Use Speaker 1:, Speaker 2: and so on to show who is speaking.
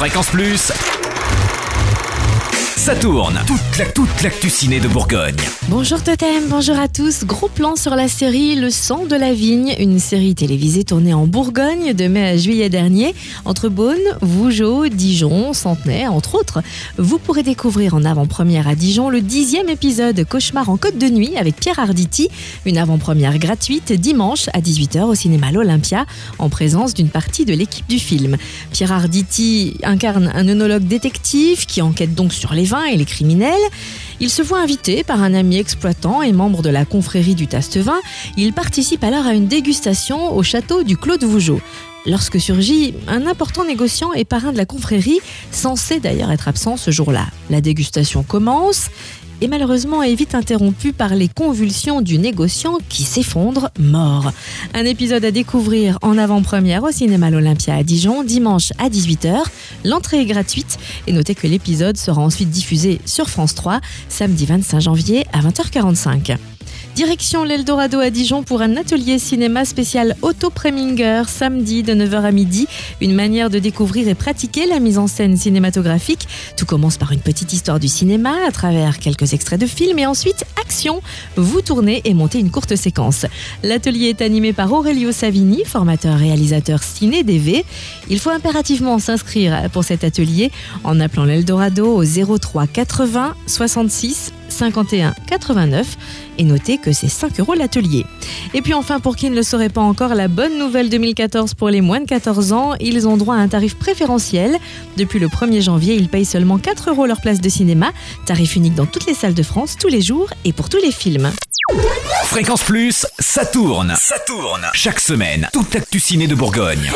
Speaker 1: Fréquence Plus. Ça tourne. Toute la, toute l'actu de Bourgogne.
Speaker 2: Bonjour Totem, bonjour à tous. Gros plan sur la série Le sang de la vigne, une série télévisée tournée en Bourgogne de mai à juillet dernier, entre Beaune, Vougeot, Dijon, Centenay, entre autres. Vous pourrez découvrir en avant-première à Dijon le dixième épisode Cauchemar en Côte de Nuit avec Pierre Arditi, une avant-première gratuite dimanche à 18h au cinéma L'Olympia, en présence d'une partie de l'équipe du film. Pierre Arditi incarne un œnologue détective qui enquête donc sur les et les criminels. Il se voit invité par un ami exploitant et membre de la confrérie du Taste-Vin. Il participe alors à une dégustation au château du Clos de Vougeot. Lorsque surgit un important négociant et parrain de la confrérie, censé d'ailleurs être absent ce jour-là. La dégustation commence et malheureusement est vite interrompue par les convulsions du négociant qui s'effondre mort. Un épisode à découvrir en avant-première au cinéma L'Olympia à Dijon dimanche à 18h. L'entrée est gratuite et notez que l'épisode sera ensuite diffusé sur France 3 samedi 25 janvier à 20h45. Direction l'Eldorado à Dijon pour un atelier cinéma spécial Auto Preminger samedi de 9h à midi. Une manière de découvrir et pratiquer la mise en scène cinématographique. Tout commence par une petite histoire du cinéma à travers quelques extraits de films et ensuite action. Vous tournez et montez une courte séquence. L'atelier est animé par Aurelio Savini, formateur réalisateur ciné DV. Il faut impérativement s'inscrire pour cet atelier en appelant l'Eldorado au 03 80 66 51 89 et notez que c'est 5 euros l'atelier. Et puis enfin, pour qui ne le saurait pas encore, la bonne nouvelle 2014 pour les moins de 14 ans, ils ont droit à un tarif préférentiel. Depuis le 1er janvier, ils payent seulement 4 euros leur place de cinéma, tarif unique dans toutes les salles de France, tous les jours et pour tous les films.
Speaker 1: Fréquence Plus, ça tourne. Ça tourne. Chaque semaine, toute l'actu ciné de Bourgogne.